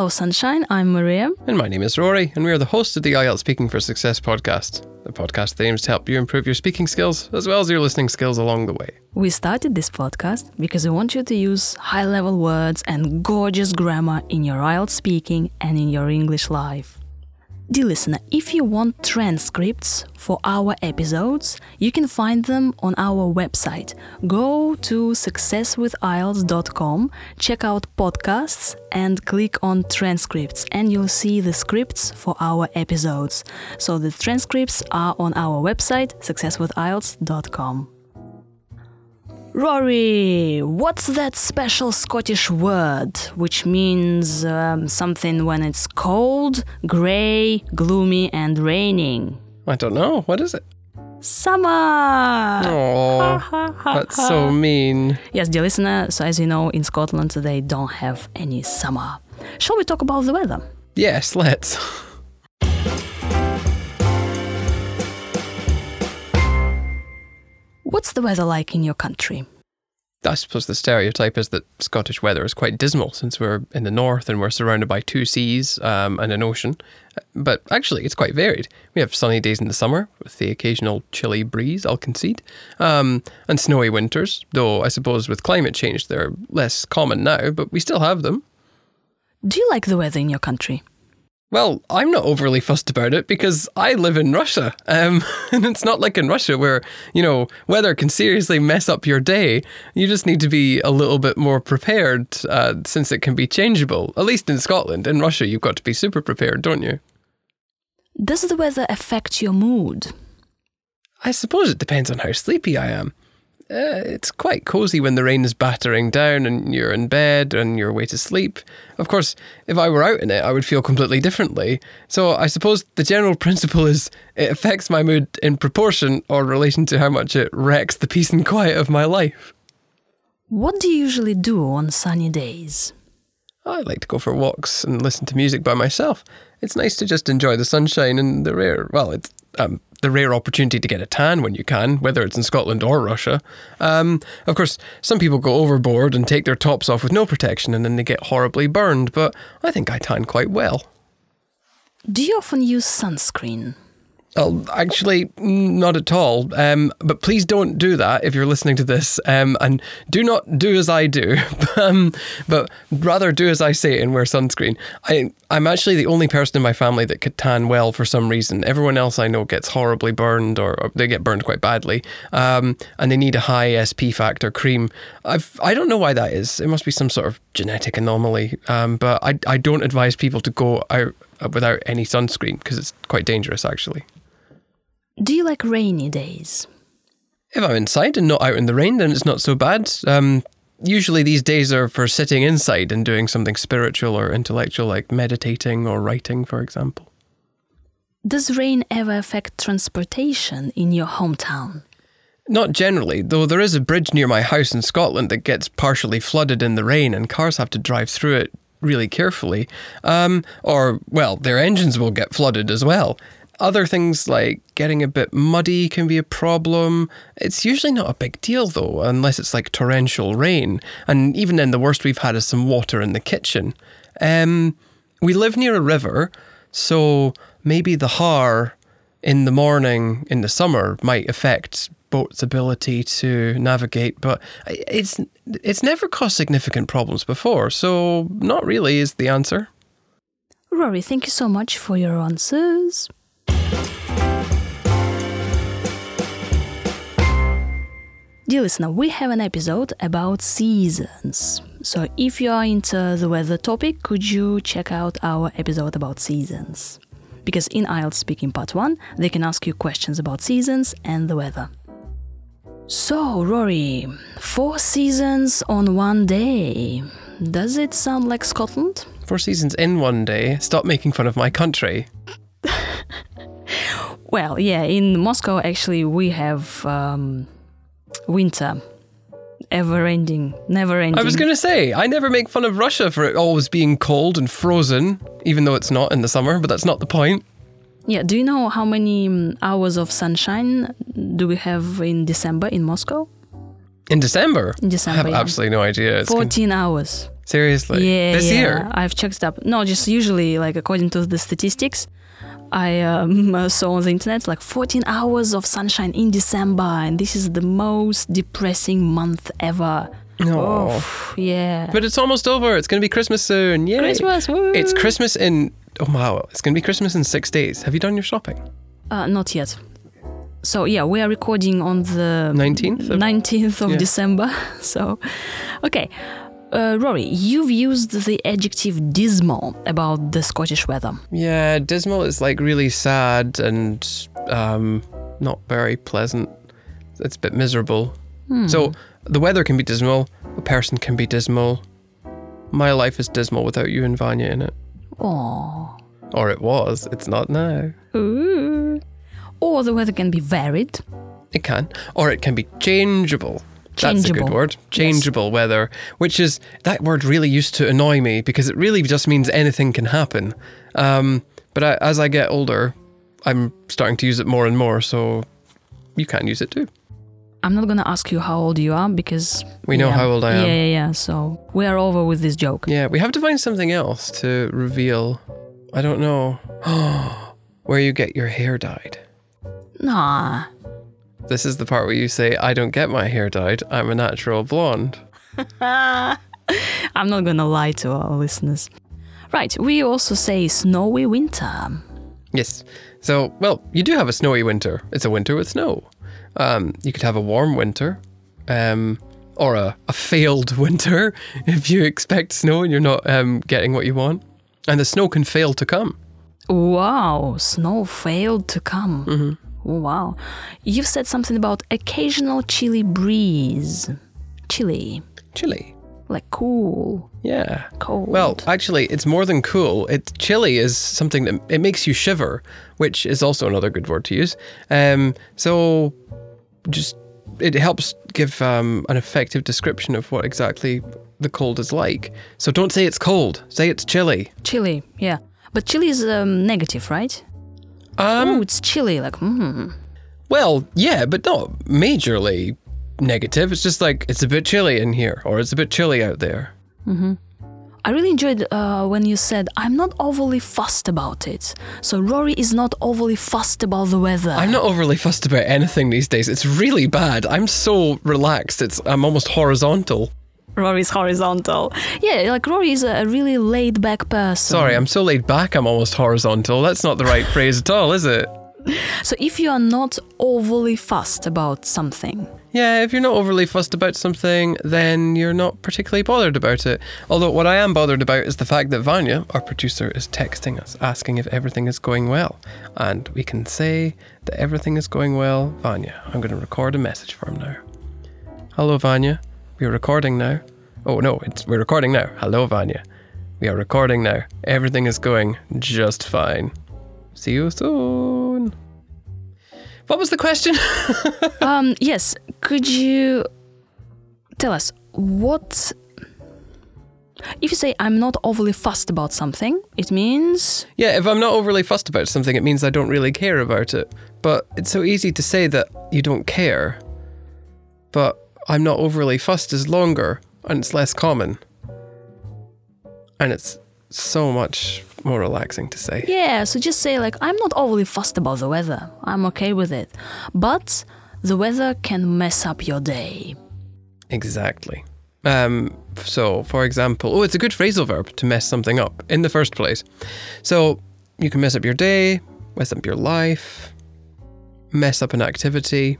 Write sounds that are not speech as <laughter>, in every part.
Hello, Sunshine. I'm Maria. And my name is Rory, and we are the hosts of the IELTS Speaking for Success podcast, the podcast that aims to help you improve your speaking skills as well as your listening skills along the way. We started this podcast because we want you to use high level words and gorgeous grammar in your IELTS speaking and in your English life. Dear listener, if you want transcripts for our episodes, you can find them on our website. Go to successwithielts.com, check out podcasts, and click on transcripts, and you'll see the scripts for our episodes. So the transcripts are on our website, successwithielts.com. Rory, what's that special Scottish word which means um, something when it's cold, grey, gloomy, and raining? I don't know. What is it? Summer! Oh, that's so mean. Yes, dear listener, so as you know, in Scotland they don't have any summer. Shall we talk about the weather? Yes, let's. <laughs> What's the weather like in your country? I suppose the stereotype is that Scottish weather is quite dismal since we're in the north and we're surrounded by two seas um, and an ocean. But actually, it's quite varied. We have sunny days in the summer with the occasional chilly breeze, I'll concede, um, and snowy winters, though I suppose with climate change they're less common now, but we still have them. Do you like the weather in your country? Well, I'm not overly fussed about it because I live in Russia. Um, <laughs> and it's not like in Russia where, you know, weather can seriously mess up your day. You just need to be a little bit more prepared uh, since it can be changeable. At least in Scotland. In Russia, you've got to be super prepared, don't you? Does the weather affect your mood? I suppose it depends on how sleepy I am. Uh, it's quite cozy when the rain is battering down and you're in bed and you're way to sleep. Of course, if I were out in it, I would feel completely differently. So I suppose the general <laughs> principle is it affects my mood in proportion or relation to how much it wrecks the peace and quiet of my life. What do you usually do on sunny days? I like to go for walks and listen to music by myself. It's nice to just enjoy the sunshine and the rare, well, it's um, the rare opportunity to get a tan when you can, whether it's in Scotland or Russia. Um, of course, some people go overboard and take their tops off with no protection and then they get horribly burned, but I think I tan quite well. Do you often use sunscreen? Oh, actually, not at all. Um, but please don't do that if you're listening to this. Um, and do not do as I do, <laughs> um, but rather do as I say and wear sunscreen. I, I'm actually the only person in my family that could tan well for some reason. Everyone else I know gets horribly burned or, or they get burned quite badly. Um, and they need a high SP factor cream. I've, I don't know why that is. It must be some sort of genetic anomaly. Um, but I, I don't advise people to go out without any sunscreen because it's quite dangerous actually. Do you like rainy days? If I'm inside and not out in the rain, then it's not so bad. Um, usually these days are for sitting inside and doing something spiritual or intellectual, like meditating or writing, for example. Does rain ever affect transportation in your hometown? Not generally, though there is a bridge near my house in Scotland that gets partially flooded in the rain and cars have to drive through it really carefully. Um, or, well, their engines will get flooded as well. Other things like getting a bit muddy can be a problem. It's usually not a big deal though, unless it's like torrential rain. And even then, the worst we've had is some water in the kitchen. Um, we live near a river, so maybe the haar in the morning in the summer might affect boat's ability to navigate, but it's it's never caused significant problems before, so not really is the answer. Rory, thank you so much for your answers. Dear listener, we have an episode about seasons. So if you are into the weather topic, could you check out our episode about seasons? Because in IELTS Speaking Part 1, they can ask you questions about seasons and the weather. So, Rory, four seasons on one day. Does it sound like Scotland? Four seasons in one day. Stop making fun of my country. <laughs> well, yeah, in Moscow, actually, we have um, winter. Ever ending, never ending. I was going to say, I never make fun of Russia for it always being cold and frozen, even though it's not in the summer, but that's not the point. Yeah, do you know how many um, hours of sunshine do we have in December in Moscow? In December? In December. I have yeah. absolutely no idea. It's 14 con- hours. Seriously. Yeah, This yeah. year. I've checked it up. No, just usually like according to the statistics, I um, <laughs> saw on the internet like 14 hours of sunshine in December, and this is the most depressing month ever. No. Oh, yeah. But it's almost over. It's going to be Christmas soon. Yay. Christmas. Woo. It's Christmas in. Oh, wow. It's going to be Christmas in six days. Have you done your shopping? Uh, not yet. So yeah, we are recording on the 19th of- 19th of Yeah. December. <laughs> So, okay. Uh, Rory, you've used the adjective dismal about the Scottish weather. Yeah, dismal is like really sad and um, not very pleasant. It's a bit miserable. So the weather can be dismal. A person can be dismal. My life is dismal without you and Vanya in it. Oh. Or it was. It's not now. Ooh. Or the weather can be varied. It can. Or it can be changeable. That's a good word. Changeable weather, which is that word really used to annoy me because it really just means anything can happen. Um, but I, as I get older, I'm starting to use it more and more, so you can use it too. I'm not gonna ask you how old you are because We know yeah. how old I am. Yeah, yeah, yeah. So we are over with this joke. Yeah, we have to find something else to reveal. I don't know. <gasps> Where you get your hair dyed. Nah. This is the part where you say, I don't get my hair dyed. I'm a natural blonde. <laughs> I'm not gonna lie to our listeners. Right, we also say snowy winter. Yes. So, well, you do have a snowy winter. It's a winter with snow. Um, you could have a warm winter, um, or a, a failed <laughs> winter if you expect snow and you're not um, getting what you want. And the snow can fail to come. Wow, snow failed to come. Mm-hmm. Oh, wow. You've said something about occasional chilly breeze. Chilly, Chilly. like cool, Yeah. cold. Well, actually, it's more than cool. It chilly is something that it makes you shiver, which is also another good word to use. Um, so, just it helps give um, an effective description of what exactly the cold is like. So don't say it's cold. Say it's chilly. chilly, yeah. But chilly is um, negative, right? Um, oh, it's chilly, like, hmm. well, yeah, but not majorly negative. It's just like it's a bit chilly in here, or it's a bit chilly out there. I really enjoyed uh, when you said, I'm not overly fussed about it. So Rory is not overly fussed about the weather. I'm not overly fussed about anything these days. It's really bad. I'm so relaxed. It's I'm almost horizontal. Rory's horizontal. Yeah, like Rory is a really laid back person. Sorry, I'm so laid back. I'm almost horizontal. That's not the right <laughs> phrase at all, is it? So if you are not overly fussed about something, Yeah, if you're not overly fussed about something, then you're not particularly bothered about it. Although what I am bothered about is the fact that Vanya, our producer, is texting us asking if everything is going well. And we can say that everything is going well. Vanya, I'm going to record a message for him now. Hello, Vanya. We are recording now. Oh no, it's we're recording now. Hello, Vanya. We are recording now. Everything is going just fine. See you soon. What was the question? <laughs> um, yes, could you tell us what? If you say I'm not overly fussed about something, it means Yeah, if I'm not overly fussed about something, it means I don't really care about it. But it's so easy to say that you don't care. But I'm not overly fussed is longer and it's less common. And it's so much more relaxing to say. yeah. So just say like I'm not overly fussed about the weather. I'm okay with it, but the weather can mess up your day. Exactly. Um, so, for example, oh, it's a good phrasal verb to mess something up in the first place. So, you can mess up your day, mess up your life, mess up an activity.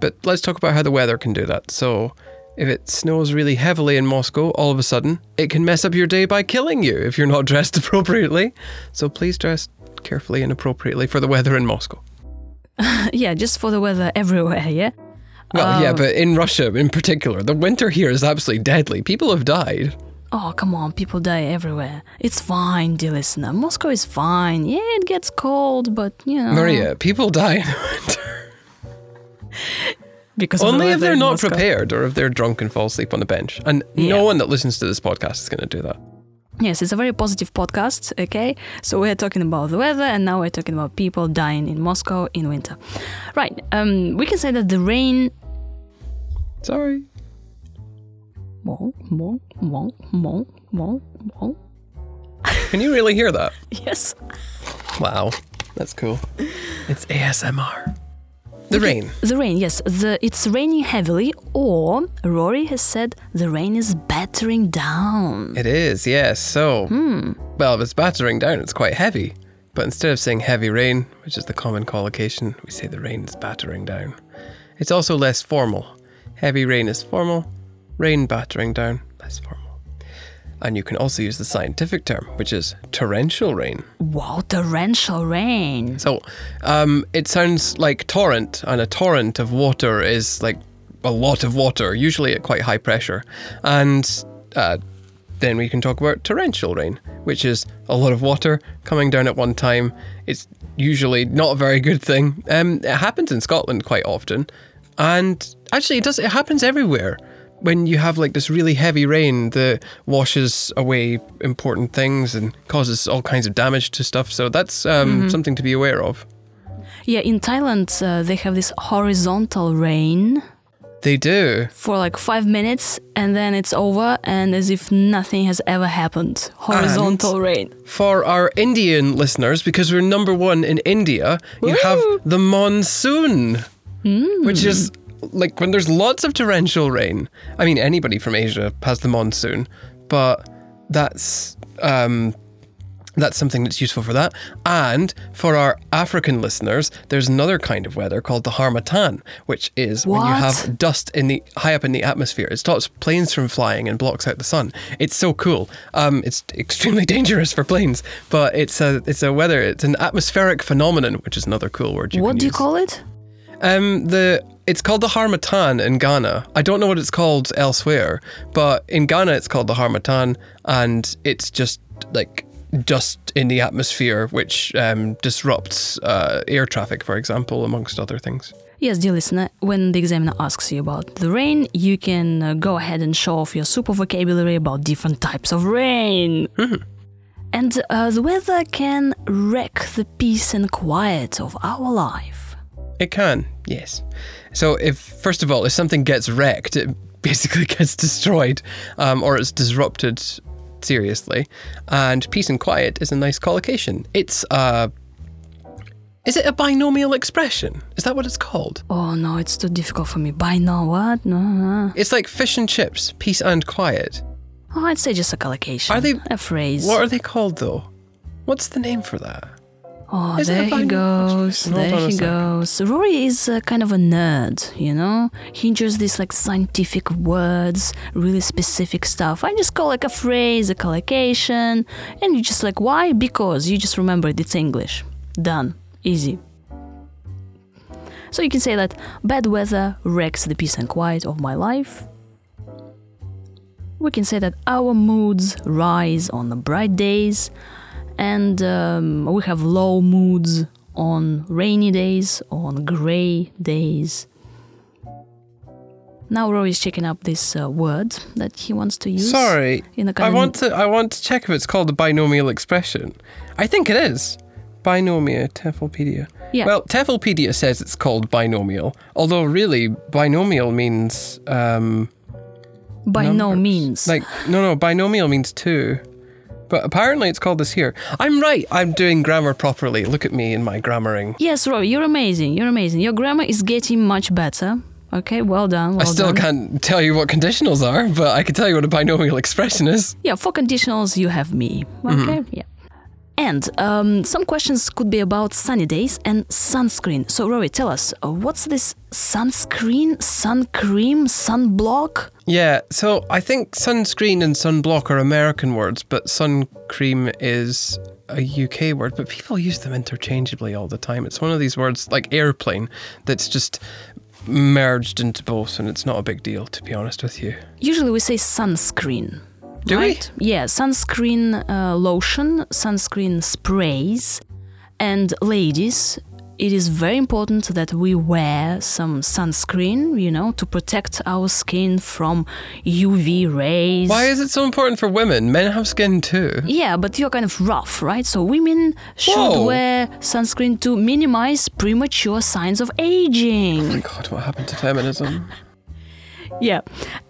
But let's talk about how the weather can do that. So, if it snows really heavily in Moscow, all of a sudden, it can mess up your day by killing you if you're not <laughs> dressed appropriately. So, please dress carefully and appropriately for the weather in Moscow. <laughs> yeah, just for the weather everywhere. Yeah. Well, yeah, Um, but in Russia in particular, the winter here is absolutely deadly. People have died. Oh, come on, people die everywhere. It's fine, dear listener. Moscow is fine. Yeah, it gets cold, but you know. Maria, people die in the winter. Because Only if they're not Moscow. prepared or if they're drunk and fall asleep on the bench. And Yeah. no one that listens to this podcast is going to do that. Yes, it's a very positive podcast, okay? So we're talking about the weather and now we're talking about people dying in Moscow in winter. Right, um, we can say that the rain. Sorry. <laughs> Can you really hear that? Yes. Wow, that's cool. It's ASMR. The rain. The rain, yes. The it's raining heavily, or Rory has said the rain is battering down. It is, yes. So, hmm. well, if it's battering down, it's quite heavy. But instead of saying heavy rain, which is the common collocation, we say the rain is battering down. It's also less formal. Heavy rain is formal, rain battering down. And you can also use the scientific term, which is torrential rain. Wow, torrential rain. So um, it sounds like torrent, and a torrent of water is like a lot of water, usually at quite high pressure. And uh, then we can talk about torrential rain, which is a lot of water coming down at one time. It's usually not a very good thing. Um, it happens in Scotland quite often, and actually, it does. It happens everywhere. When you have like this really heavy rain that washes away important things and causes all kinds of damage to stuff, so that's um, something to be aware of. Yeah, in Thailand, uh, they have this horizontal rain They do. for like five minutes and then it's over, and as if nothing has ever happened. Horizontal rain. For our Indian listeners, because we're number one in India, you have the monsoon, which is like when there's lots of torrential rain. I mean, anybody from Asia has the monsoon, but that's um, that's something that's useful for that. And for our African listeners, there's another kind of weather called the harmattan, which is when you have dust in the high up in the atmosphere. It stops planes from flying and blocks out the sun. It's so cool. Um, it's extremely <laughs> dangerous for planes, but it's a it's a weather. It's an atmospheric phenomenon, which is another cool word. You what do you call it? Um, the it's called the harmattan in Ghana. I don't know what it's called elsewhere, but in Ghana it's called the harmattan, and it's just like dust in the atmosphere which um, disrupts uh, air traffic, for example, amongst other things. Yes, dear listener, when the examiner asks you about the rain, you can uh, go ahead and show off your super vocabulary about different types of rain. And uh, the weather can wreck the peace and quiet of our life. It can, yes. So if first of all, if something gets wrecked, it <laughs> basically gets destroyed, um, or it's disrupted seriously. And peace and quiet is a nice collocation. It's uh is it a binomial expression? Is that what it's called? Oh no, it's too difficult for me. By now, what? No, no. It's like fish and chips, peace and quiet. Oh, I'd say just a collocation. Are they- a phrase? What are they called though? What's the name for that? Oh, Is it a there he goes. There he goes. Rory is uh, kind of a nerd, you know? He enjoys these like scientific words, really specific stuff. I just call like a phrase, a collocation, and you just like, why? Because you just remembered it's English. Done. Easy. So you can say that bad weather wrecks the peace and quiet of my life. We can say that our moods rise on the bright days and um, we have low moods on rainy days, on gray days. Now Rory is checking up this uh, word that he wants to use. Sorry. in the I want to I want to check if it's called a binomial expression. I think it is. Binomial Teflpedia. Yeah. Well, Teflpedia says it's called binomial, although really binomial means um by no means. Like no no, binomial means two. But apparently it's called this here. I'm right. I'm doing grammar properly. Look at me in my grammaring. yes, Rory, you're amazing. You're amazing. Your grammar is getting much better. Okay, well done. Well I still done. can't tell you what conditionals are, but I can tell you what a binomial <laughs> expression is. Yeah, for conditionals, you have me. Mm-hmm. Okay, yeah. And um, some questions could be about sunny days and sunscreen. So, Rory, tell us, uh, what's this sunscreen, sun cream, sunblock? Yeah, so I think sunscreen and sunblock are American words, but sun cream is a UK word, but people use them interchangeably all the time. It's one of these words like airplane that's just merged into both, and it's not a big deal, to be honest with you. Usually we say sunscreen. Do we? right? Yeah, sunscreen uh, lotion, sunscreen sprays. And ladies, it is very important that we wear some sunscreen, you know, to protect our skin from UV rays. Why is it so important for women? Men have skin too. Yeah, but you're kind of rough, right? So women should Whoa. wear sunscreen to minimize premature signs of aging. Oh my god, what happened to feminism? Yeah.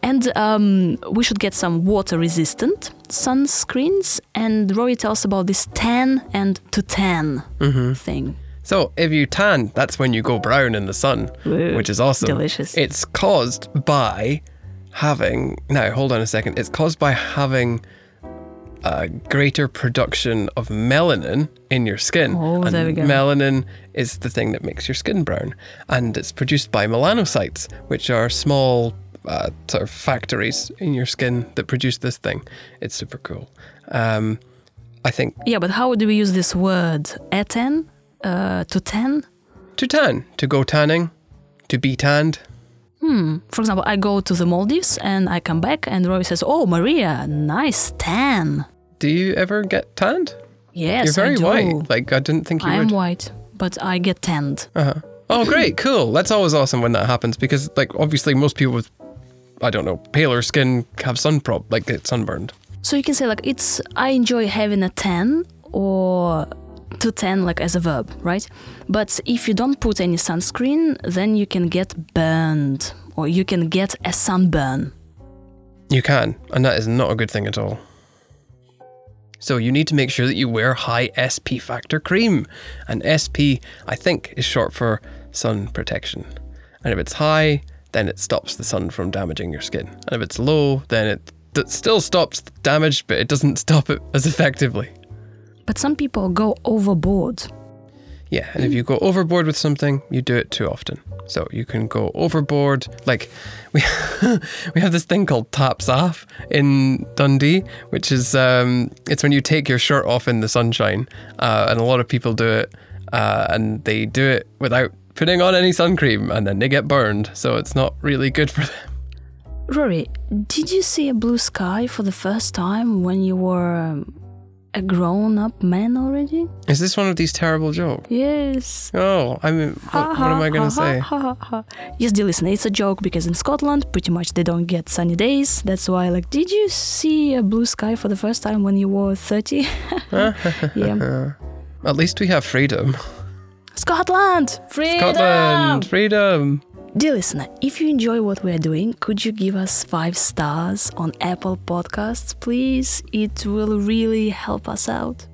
And um, we should get some water resistant sunscreens. And Rory tells about this tan and to tan thing. So if you tan, that's when you go brown in the sun, Ooh, which is awesome. delicious. It's caused by having now hold on a second. It's caused by having a greater production of melanin in your skin. Oh, and there we go. Melanin is the thing that makes your skin brown, and it's produced by melanocytes, which are small uh, sort of factories in your skin that produce this thing. It's super cool. Um, I think Yeah, but how do we use this word? Eten? Uh, to tan? to tan, to go tanning, to be tanned. Hmm. For example, I go to the Maldives and I come back and Roy says, Oh, Maria, nice tan. Do you ever get tanned? Yes, You're very white. Like I didn't think you I am would. white, but I get tanned. Uh-huh. Oh, great, cool. That's always awesome when that happens because, like, obviously most people with, I don't know, paler skin have sun prob, like get sunburned. So you can say like it's I enjoy having a tan or to tan like as a verb, right? But if you don't put any sunscreen, then you can get burned or you can get a sunburn. You can, and that is not a good thing at all. So you need to make sure that you wear high SP factor cream. And SP, I think, is short for sun protection. And if it's high, then it stops the sun from damaging your skin. And if it's low, then it still stops damage, but it doesn't <laughs> stop it as effectively. But some people go overboard. Yeah, and if you go overboard with something, you do it too often. So you can go overboard. Like <laughs> we we have this thing called tops off in Dundee, which is um, it's when you take your shirt off in the sunshine, uh, and a lot of people do it, uh, and they do it without putting on any sun cream, and then they get burned. So it's not really good for them. Rory, did you see a blue sky for the first time when you were um, a grown-up man already? Is this one of these terrible jokes? Yes. Oh, I mean, what, what am I going to say? yes, dear listener, it's a joke because in Scotland, pretty much they don't get sunny days. That's why, like, did you see a blue sky for the first time when you were 30? <laughs> yeah. <laughs> At least we have freedom. Scotland! Freedom! Scotland, freedom. Dear listener, if you enjoy what we are doing, could you give us five stars on Apple Podcasts, please? It will really help us out.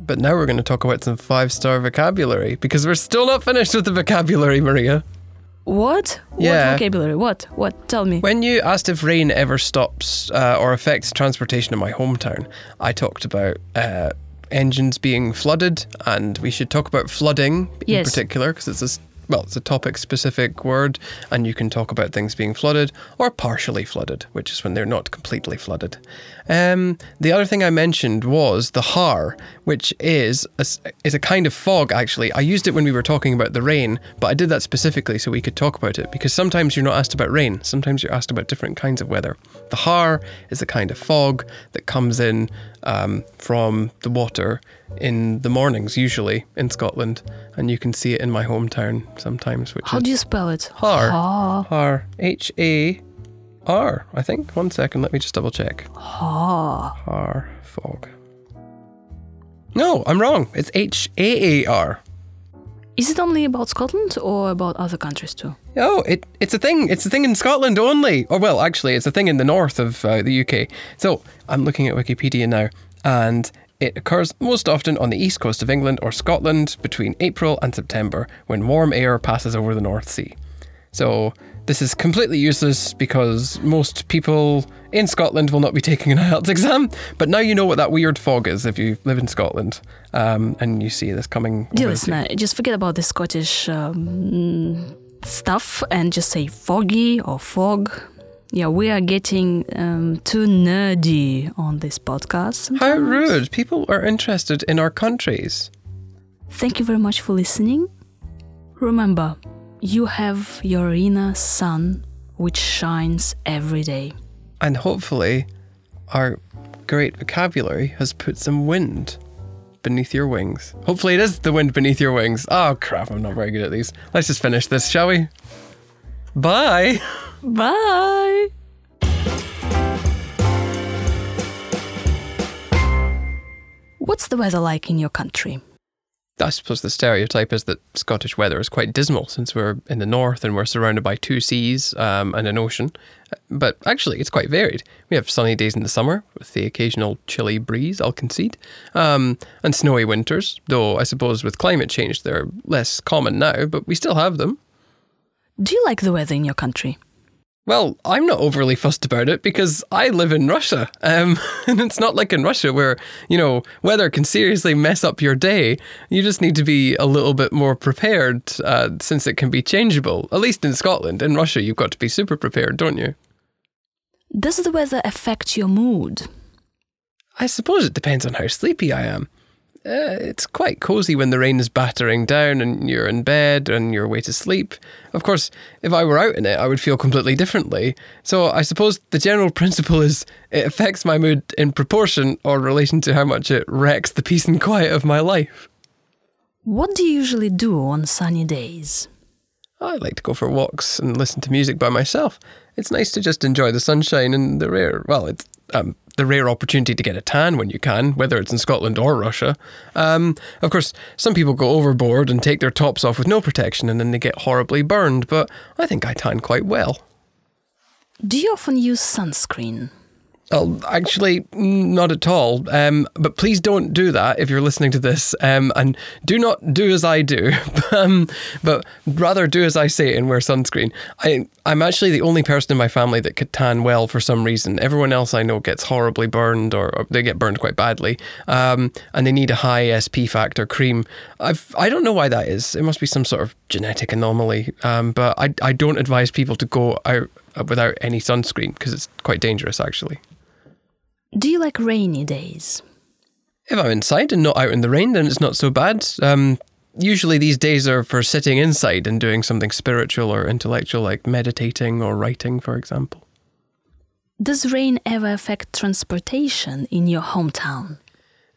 But now we're going to talk about some five star vocabulary because we're still not finished with the vocabulary, Maria. What? Yeah. What vocabulary? What? What? Tell me. When you asked if rain ever stops uh, or affects transportation in my hometown, I talked about uh, engines being flooded, and we should talk about flooding in Yes. particular because it's a well, it's a topic specific word, and you can talk about things being flooded or partially flooded, which is when they're not completely flooded. Um, the other thing I mentioned was the haar, which is a, is a kind of fog. Actually, I used it when we were talking about the rain, but I did that specifically so we could talk about it because sometimes you're not asked about rain. Sometimes you're asked about different kinds of weather. The haar is a kind of fog that comes in um, from the water in the mornings, usually in Scotland, and you can see it in my hometown sometimes. Which How do you spell it? har, Ha. har, H A R. I think. One second, let me just double check. Ha. Har fog. No, I'm wrong. It's H A A R. Is it only about Scotland or about other countries too? Oh, it, it's a thing. It's a thing in Scotland only. Or, well, actually, it's a thing in the north of uh, the UK. So, I'm looking at Wikipedia now, and it occurs most often on the east coast of England or Scotland between April and September when warm air passes over the North Sea. So, this is completely useless because most people in Scotland will not be <laughs> taking an IELTS exam. But now you know what that weird fog is if you live in Scotland um, and you see this coming. Dear listener, just forget about the Scottish um, stuff and just say foggy or fog. Yeah, we are getting um, too nerdy on this podcast. How rude. People are interested in our countries. Thank you very much for listening. Remember, you have your inner sun which shines every day. And hopefully, our great vocabulary has put some wind beneath your wings. Hopefully, it is the wind beneath your wings. Oh, crap, I'm not very good at these. Let's just finish this, shall we? Bye. <laughs> Bye! What's the weather like in your country? I suppose the stereotype is that Scottish weather is quite dismal since we're in the north and we're surrounded by two seas um, and an ocean. But actually, it's quite varied. We have sunny days in the summer with the occasional chilly breeze, I'll concede, um, and snowy winters, though I suppose with climate change they're less common now, but we still have them. Do you like the weather in your country? Well, I'm not overly fussed about it because I live in Russia. Um, <laughs> and it's not like in Russia where, you know, weather can seriously mess up your day. You just need to be a little bit more prepared uh, since it can be changeable. At least in Scotland. In Russia, you've got to be super prepared, don't you? Does the weather affect your mood? I suppose it depends on how sleepy I am uh, it's quite cozy when the rain is battering down and you're in bed and you're way to sleep. Of course, if I were out in it, I would feel completely differently. So I suppose the general <laughs> principle is it affects my mood in proportion or relation to how much it wrecks the peace and quiet of my life. What do you usually do on sunny days? I like to go for walks and listen to music by myself. It's nice to just enjoy the sunshine and the rare, well, it's um, the rare opportunity to get a tan when you can, whether it's in Scotland or Russia. Um, of course, some people go overboard and take their tops off with no protection and then they get horribly burned, but I think I tan quite well. Do you often use sunscreen? Oh, actually, not at all. Um, but please don't do that if you're listening to this. Um, and do not do as I do, <laughs> um, but rather do as I say and wear sunscreen. I, I'm actually the only person in my family that could tan well for some reason. Everyone else I know gets horribly burned or, or they get burned quite badly. Um, and they need a high SP factor cream. I've, I don't know why that is. It must be some sort of genetic anomaly. Um, but I, I don't advise people to go out without any sunscreen because it's quite dangerous actually. Do you like rainy days? If I'm inside and not out in the rain, then it's not so bad. Um, usually these days are for sitting inside and doing something spiritual or intellectual, like meditating or writing, for example. Does rain ever affect transportation in your hometown?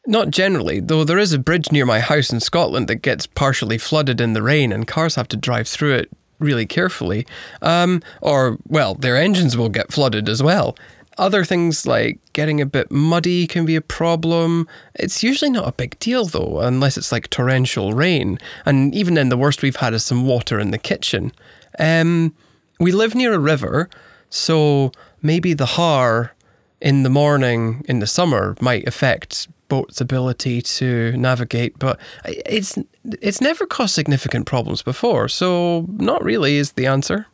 Not generally, though there is a bridge near my house in Scotland that gets partially flooded in the rain and cars have to drive through it really carefully. Um, or, well, their engines will get flooded as well. Other things like getting a bit muddy can be a problem. It's usually not a big deal though, unless it's like torrential rain. And even then, the worst we've had is some water in the kitchen. Um, we live near a river, so maybe the haar in the morning in the summer might affect boats' ability to navigate, but it's it's never caused significant problems before, so not really is the answer.